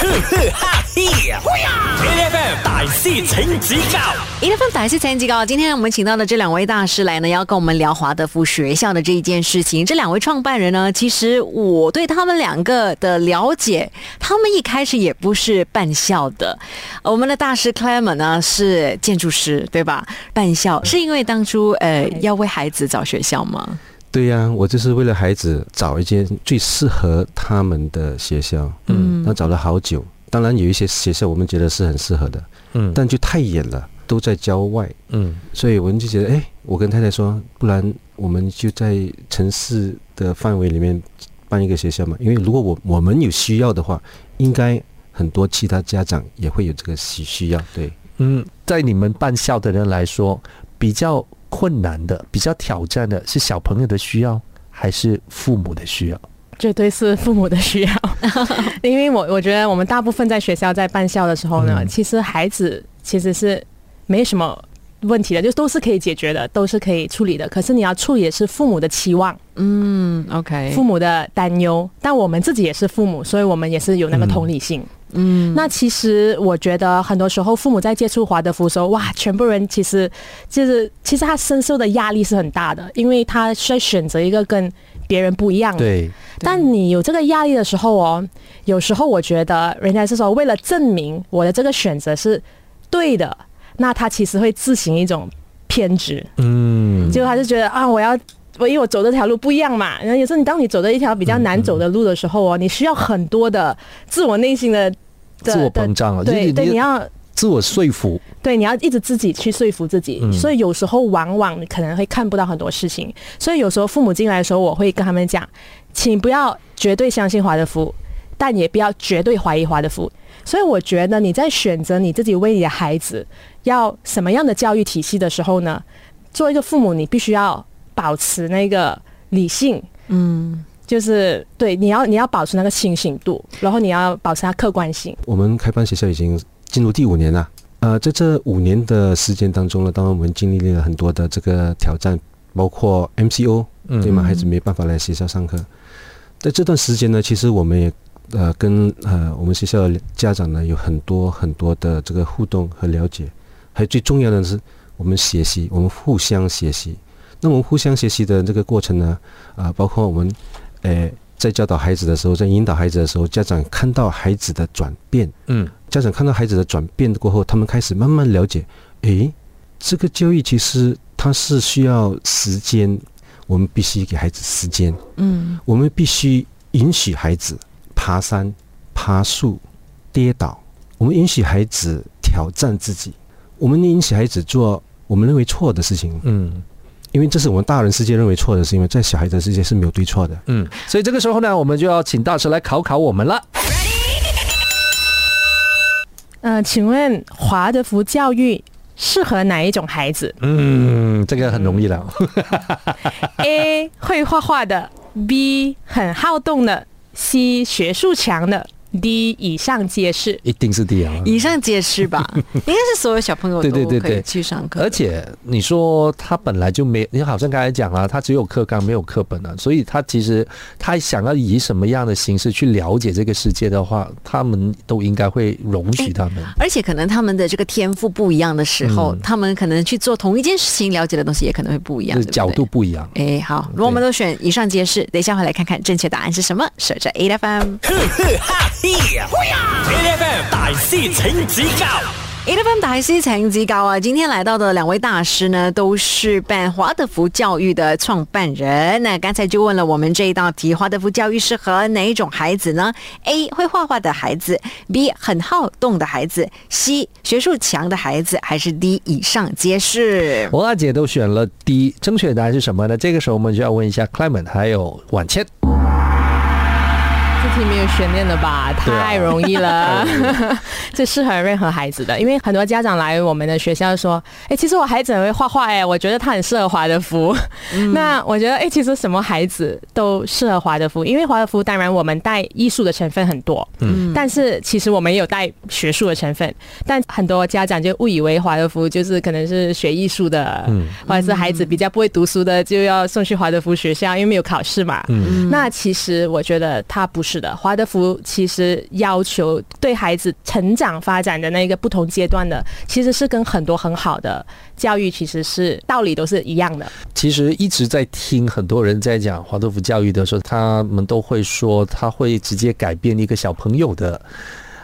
呵呵哈嘿呀！A F M 大师请指教一月份打是成绩高，今天我们请到的这两位大师来呢，要跟我们聊华德福学校的这一件事情。这两位创办人呢，其实我对他们两个的了解，他们一开始也不是办校的。呃我们的大师 Clement 呢是建筑师，对吧？办校是因为当初呃要为孩子找学校吗？对呀、我就是为了孩子找一间最适合他们的学校，嗯那找了好久。当然有一些学校我们觉得是很适合的，嗯但就太远了，都在郊外，嗯所以我们就觉得，哎，我跟太太说，不然我们就在城市的范围里面办一个学校嘛。因为如果我我们有需要的话，应该很多其他家长也会有这个需需要。对，嗯，在你们办校的人来说，比较困难的、比较挑战的是小朋友的需要，还是父母的需要？绝对是父母的需要，因为我我觉得我们大部分在学校在办校的时候呢，嗯其实孩子其实是没什么问题的，就都是可以解决的，都是可以处理的。可是你要处理的是父母的期望、嗯，OK，父母的担忧，但我们自己也是父母，所以我们也是有那个同理心。嗯，那其实我觉得很多时候父母在接触华德福的时候，哇，全部人其实就是其实他深受的压力是很大的，因为他在选择一个跟别人不一样的。对，但你有这个压力的时候哦，有时候我觉得人家是说为了证明我的这个选择是对的，那他其实会自行一种偏执，嗯，就他就觉得啊，我要。我因为我走这条路不一样嘛，然后有时候你当你走的一条比较难走的路的时候哦，你需要很多的自我内心的的自我膨胀了，对对，就是你要自我说服，对，你要一直自己去说服自己，嗯所以有时候往往你可能会看不到很多事情。所以有时候父母进来的时候，我会跟他们讲，请不要绝对相信华德福，但也不要绝对怀疑华德福。所以我觉得你在选择你自己为你的孩子要什么样的教育体系的时候呢，作为一个父母，你必须要保持那个理性，嗯就是对你要你要保持那个清醒度，然后你要保持它客观性。我们开办学校已经进入第五年了。呃，在这五年的时间当中呢，当然我们经历了很多的这个挑战，包括 MCO，嗯对吗？孩子没办法来学校上课。在这段时间呢，其实我们也呃跟呃我们学校的家长呢有很多很多的这个互动和了解，还有最重要的是我们学习，我们互相学习。那我们互相学习的这个过程呢，啊、包括我们呃在教导孩子的时候，在引导孩子的时候，家长看到孩子的转变，嗯。家长看到孩子的转变过后，他们开始慢慢了解，诶，这个教育其实它是需要时间，我们必须给孩子时间，嗯。我们必须允许孩子爬山、爬树、跌倒，我们允许孩子挑战自己，我们允许孩子做我们认为错的事情，嗯因为这是我们大人世界认为错的是，因为在小孩的世界是没有对错的。嗯，所以这个时候呢，我们就要请大师来考考我们了。呃，请问华德福教育适合哪一种孩子嗯，这个很容易了。A 会画画的，B 很好动的，C 学术强的，D 以上皆是。一定是 D 啊！以上皆是吧？应该是所有小朋友对都可以对对对去上课，而且你说他本来就没，你好像刚才讲了，他只有课纲没有课本啊，所以他其实他想要以什么样的形式去了解这个世界的话，他们都应该会容许他们。而且可能他们的这个天赋不一样的时候，嗯他们可能去做同一件事情，了解的东西也可能会不一样，角度。不一样。哎，好，如果我们都选以上皆是，等一下回来看看正确答案是什么。守着 A F M。呵呵哈嘿呀！A F M 大师请指教 A F M 大师请指教啊！今天来到的两位大师呢，都是办华德福教育的创办人。那刚才就问了我们这一道题：华德福教育适合哪一种孩子呢？A 会画画的孩子，B 很好动的孩子，C 学术强的孩子，还是 D 以上皆是？王大姐都选了 D，正确答案是什么呢？这个时候我们就要问一下 Clement 还有婉倩。这题没有悬念了吧？太容易了，这适合任何孩子的。因为很多家长来我们的学校说：“哎，其实我孩子很会画画，哎，我觉得他很适合华德福。那我觉得，哎，其实什么孩子都适合华德福，因为华德福当然我们带艺术的成分很多，嗯，但是其实我们也有带学术的成分。但很多家长就误以为华德福就是可能是学艺术的，嗯或者是孩子比较不会读书的就要送去华德福学校，因为没有考试嘛。嗯那其实我觉得他不是的，华德福其实要求对孩子成长发展的那个不同阶段的，其实是跟很多很好的教育其实是道理都是一样的。其实一直在听很多人在讲华德福教育的时候，他们都会说他会直接改变一个小朋友的。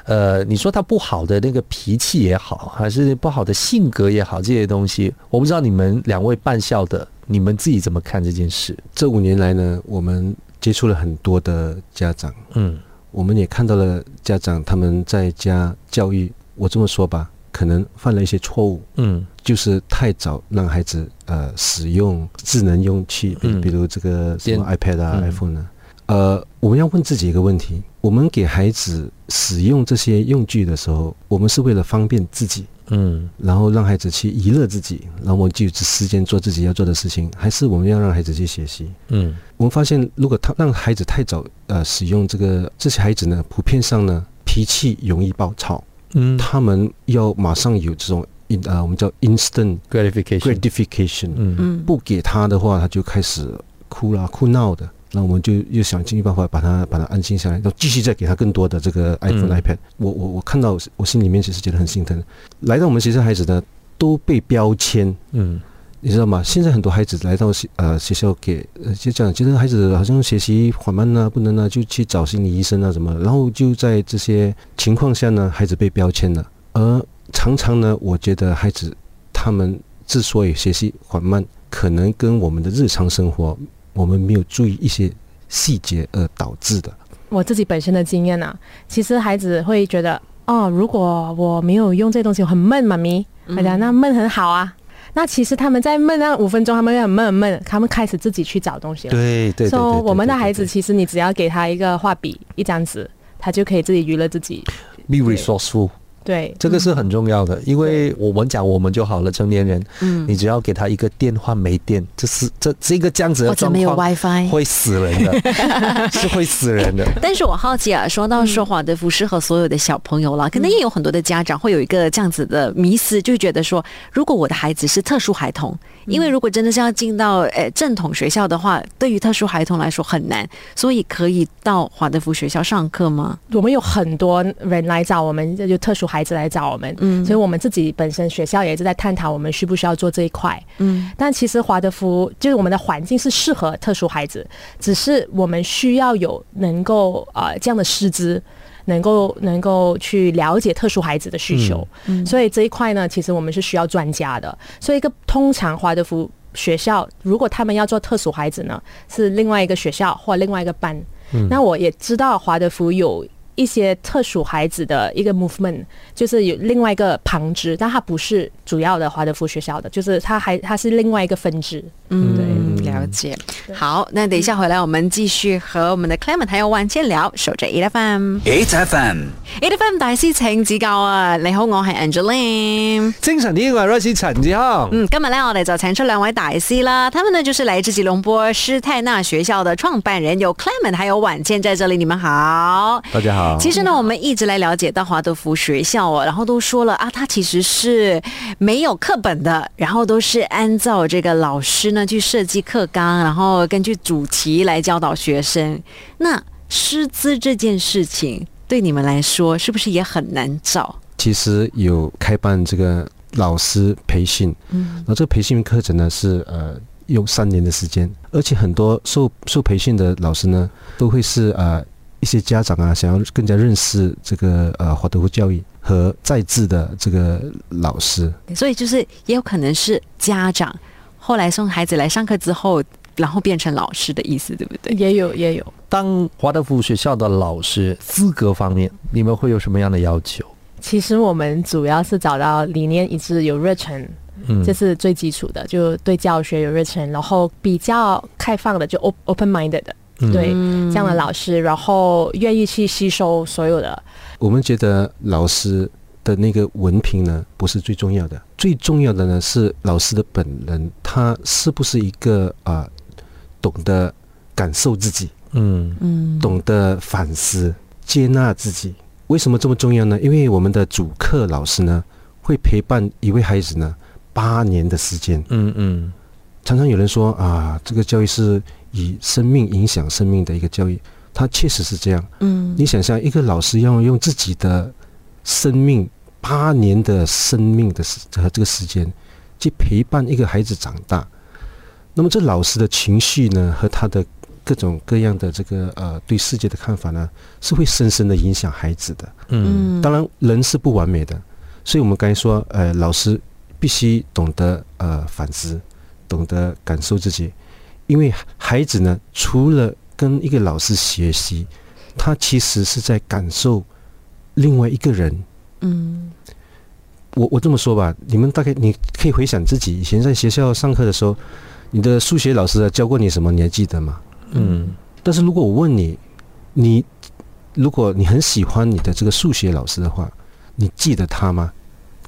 呃，你说他不好的那个脾气也好，还是不好的性格也好，这些东西，我不知道你们两位办校的，你们自己怎么看这件事？这五年来呢，我们接触了很多的家长，嗯。我们也看到了家长他们在家教育，我这么说吧，可能犯了一些错误，嗯。就是太早让孩子呃使用智能用器，比嗯。比如这个什么 iPad 啊、嗯。iPhone 啊、呃，我们要问自己一个问题：我们给孩子使用这些用具的时候，我们是为了方便自己，嗯。然后让孩子去娱乐自己，然后我们就有时间做自己要做的事情，还是我们要让孩子去学习？嗯。我们发现，如果他让孩子太早呃使用这个，这些孩子呢，普遍上呢脾气容易暴躁，嗯。他们要马上有这种 in 呃我们叫 instant，gratification，gratification，嗯。嗯，不给他的话，他就开始哭啦、哭闹的。那我们就又想尽办法把他把他安静下来，然后继续再给他更多的这个 iPhone、嗯 iPad。我我我看到我心里面其实觉得很心疼。来到我们学校孩子呢，都被标签，嗯你知道吗？现在很多孩子来到学呃学校给呃就这样，觉得孩子好像学习缓慢啊，不能啊，就去找心理医生啊什么，然后就在这些情况下呢，孩子被标签了。而常常呢，我觉得孩子他们之所以学习缓慢，可能跟我们的日常生活我们没有注意一些细节而导致的。我自己本身的经验啊，其实孩子会觉得，哦，如果我没有用这东西，我很闷，妈咪，嗯我讲那闷很好啊。那其实他们在闷那五分钟，他们会很闷很闷，他们开始自己去找东西了。对对对所以对，我们的孩子，其实你只要给他一个画笔、一张纸，他就可以自己娱乐自己。be resourceful，对，这个是很重要的，因为我们讲我们就好了，成年人，嗯，你只要给他一个电话没电，这是这这个这样子的或者没有状况 WiFi。会死人的，是会死人的。但是我好奇啊，说到说华德福适合所有的小朋友啦，可能也有很多的家长会有一个这样子的迷思，就觉得说，如果我的孩子是特殊孩童，因为如果真的是要进到呃正统学校的话，对于特殊孩童来说很难，所以可以到华德福学校上课吗？我们有很多人来找我们，就特殊孩子来找我们，嗯所以我们自己本身学校也是在探讨我们需不需要做这一块。嗯但其实华德福就是我们的环境是适合特殊孩子，只是我们需要有能够呃这样的师资，能够能够去了解特殊孩子的需求。嗯所以这一块呢，其实我们是需要专家的。所以一个通常华德福学校，如果他们要做特殊孩子呢，是另外一个学校或另外一个班。那我也知道华德福有。一些特殊孩子的一个 movement，就是有另外一个旁支，但它不是主要的华德福学校的，就是它还它是另外一个分支。嗯，了解。好，那等一下回来，我们继续和我们的 Clement 还有万千聊，守着 E F M。，H F M，E F M 大師請指教啊！你好，我係 Angeline。精神啲，我係 Royce 陳志康。嗯，今日咧，我哋就请出两位大師啦，他们呢就是来自吉隆坡施泰纳学校的创办人，有 Clement 还有婉倩在这里，你们好。大家好。其实呢，我们一直来了解到华德福学校哦，然后都说了啊，它其实是没有课本的，然后都是按照这个老师呢去设计课纲，然后根据主题来教导学生。那师资这件事情对你们来说，是不是也很难找？其实有开办这个老师培训，嗯然後這個培训课程呢是呃用三年的时间，而且很多受受培训的老师呢，都会是呃一些家长啊，想要更加认识这个呃华德福教育和在职的这个老师。所以就是也有可能是家长后来送孩子来上课之后，然后变成老师的意思，对不对？也有也有，当华德福学校的老师资格方面，你们会有什么样的要求？其实我们主要是找到理念一致、有热忱，嗯这是最基础的，就对教学有热忱，然后比较开放的，就 op- open minded 的，嗯對、這樣的老师，然后愿意去吸收所有的。我们觉得老师的那个文凭呢，不是最重要的，最重要的呢是老师的本人，他是不是一个啊、懂得感受自己，嗯嗯懂得反思、接纳自己。为什么这么重要呢？因为我们的主课老师呢，会陪伴一位孩子呢八年的时间。嗯嗯常常有人说啊，这个教育是以生命影响生命的一个教育。它确实是这样。嗯你想象一个老师要用自己的生命八年的生命的时和这个时间去陪伴一个孩子长大，那么这老师的情绪呢和他的各种各样的这个呃对世界的看法呢，是会深深的影响孩子的。嗯当然，人是不完美的，所以我们刚才说，呃，老师必须懂得呃反思，懂得感受自己，因为孩子呢，除了跟一个老师学习，他其实是在感受另外一个人。嗯我我这么说吧，你们大概你可以回想自己以前在学校上课的时候，你的数学老师教过你什么，你还记得吗？嗯但是如果我问你，你如果你很喜欢你的这个数学老师的话，你记得他吗？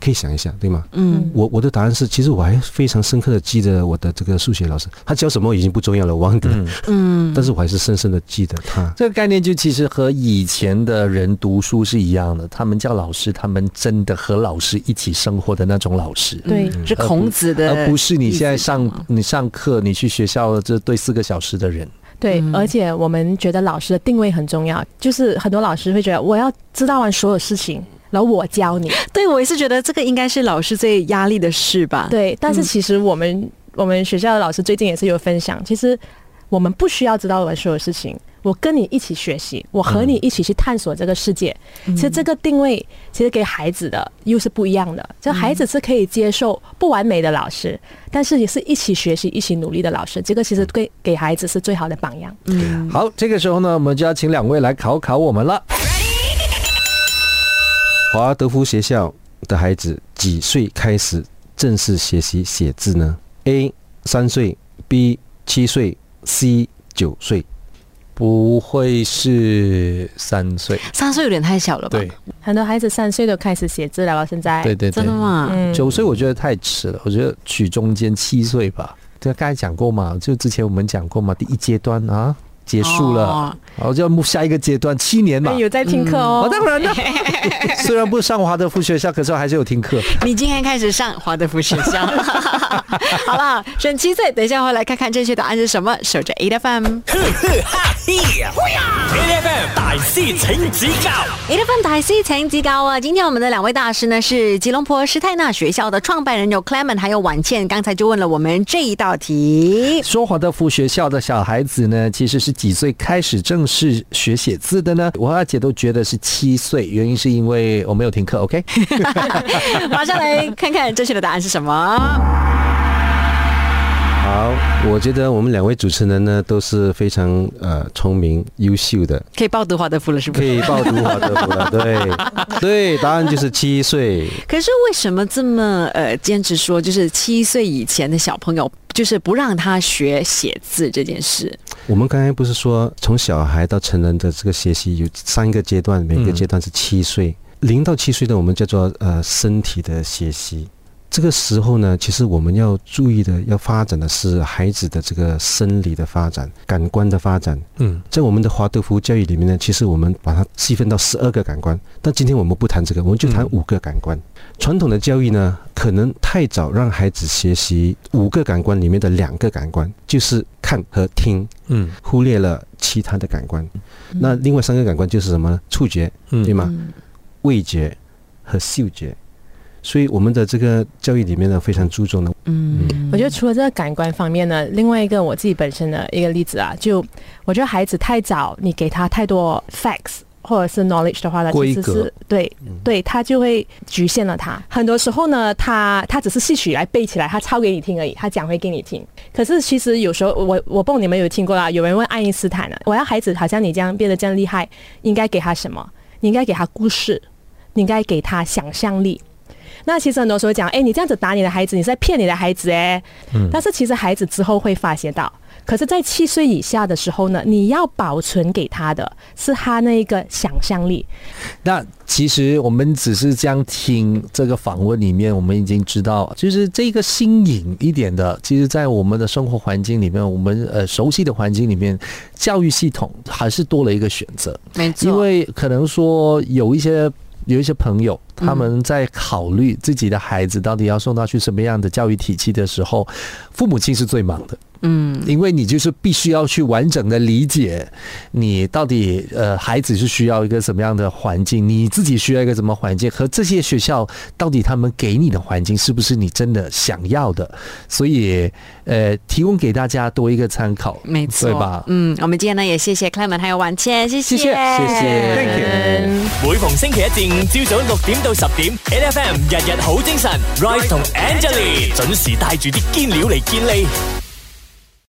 可以想一想，对吗？嗯。我我的答案是，其实我还非常深刻的记得我的这个数学老师，他教什么已经不重要了，我忘记了，嗯，嗯，但是我还是深深的记得他。这个概念就其实和以前的人读书是一样的，他们叫老师，他们真的和老师一起生活的那种老师。对嗯。是孔子的，而不是你现在上你上课，你去学校这对四个小时的人，对，嗯。而且我们觉得老师的定位很重要，就是很多老师会觉得我要知道完所有事情，然后我教你。对我也是觉得这个应该是老师最压力的事吧。对，但是嗯其实我们、我们学校的老师最近也是有分享，其实我们不需要知道完所有事情，我跟你一起学习，我和你一起去探索这个世界。嗯，其实这个定位其实给孩子的又是不一样的，就孩子是可以接受不完美的老师，但是也是一起学习、一起努力的老师。这个其实给给孩子是最好的榜样。嗯好，这个时候呢，我们就要请两位来考考我们了。华德福学校的孩子几岁开始正式学习写字呢？A 三岁，B 七岁，C 九岁。不会是三岁？三岁有点太小了吧？对，很多孩子三岁都开始写字了吧，现在对对对真的？吗？嗯九岁我觉得太迟了，我觉得取中间七岁吧。对，刚才讲过嘛，就之前我们讲过嘛，第一阶段啊结束了，哦然后就要目下一个阶段，七年嘛哎。有在听课哦。哦，当然了，虽然不上华德福学校，可是我还是有听课。你今天开始上华德福学校，好了，选七岁，等一下回来看看正确答案是什么。守着 A F M，呵呵哈 A F M 大師請指教，A F M 大师请级高啊！今天我们的两位大师呢是吉隆坡施泰纳学校的创办人有 Clement 还有婉倩，刚才就问了我们这一道题。说华德福学校的小孩子呢，其实是几岁开始正式学写字的呢？我和阿姐都觉得是七岁，原因是因为我没有听课。OK，马上来看看正确的答案是什么。好，我觉得我们两位主持人呢都是非常呃聪明优秀的，可以报读华德福了，是不是？可以报读华德福了。对，对，答案就是七岁。可是为什么这么呃坚持说，就是七岁以前的小朋友，就是不让他学写字这件事？我们刚才不是说从小孩到成人的这个学习有三个阶段，每个阶段是七岁，零、到七岁的我们叫做呃身体的学习。这个时候呢，其实我们要注意的、要发展的是孩子的这个生理的发展、感官的发展。嗯，在我们的华德福教育里面呢，其实我们把它细分到十二个感官，但今天我们不谈这个，我们就谈嗯五个感官。传统的教育呢，可能太早让孩子学习五个感官里面的两个感官，就是看和听，嗯忽略了其他的感官。那另外三个感官就是什么呢？触觉、嗯对吗？嗯味觉和嗅觉。所以我们的这个教育里面呢，非常注重的。嗯我觉得除了这个感官方面呢，另外一个我自己本身的一个例子啊，就我觉得孩子太早，你给他太多 facts 或者是 knowledge 的话呢，其实是对对，他就会局限了他。很多时候呢，他他只是戏曲来背起来，他抄给你听而已，他讲会给你听。可是其实有时候我我不懂你们有听过啦，有人问爱因斯坦呢，我要孩子好像你这样变得这样厉害，应该给他什么？你应该给他故事，你应该给他想象力。那其实很多时候讲，哎，你这样子打你的孩子，你是在骗你的孩子哎。嗯但是其实孩子之后会发现到，可是，在七岁以下的时候呢，你要保存给他的是他那一个想象力。那其实我们只是这样听这个访问里面，我们已经知道，就是这个新颖一点的，其实，在我们的生活环境里面，我们呃熟悉的环境里面，教育系统还是多了一个选择，没错，因为可能说有一些。有一些朋友，他们在考虑自己的孩子到底要送到去什么样的教育体系的时候，父母亲是最忙的。嗯，因为你就是必须要去完整的理解你到底呃孩子是需要一个什么样的环境，你自己需要一个什么环境，和这些学校到底他们给你的环境是不是你真的想要的，所以呃提供给大家多一个参考，没错，对吧？嗯，我们今天呢也谢谢 Clement 还有婉倩，谢谢，谢谢谢谢。Thank you 每逢星期一至五朝早六點到十點，N F M 日日好精神，Rise 同 Angelie 准時帶住啲堅料嚟健利。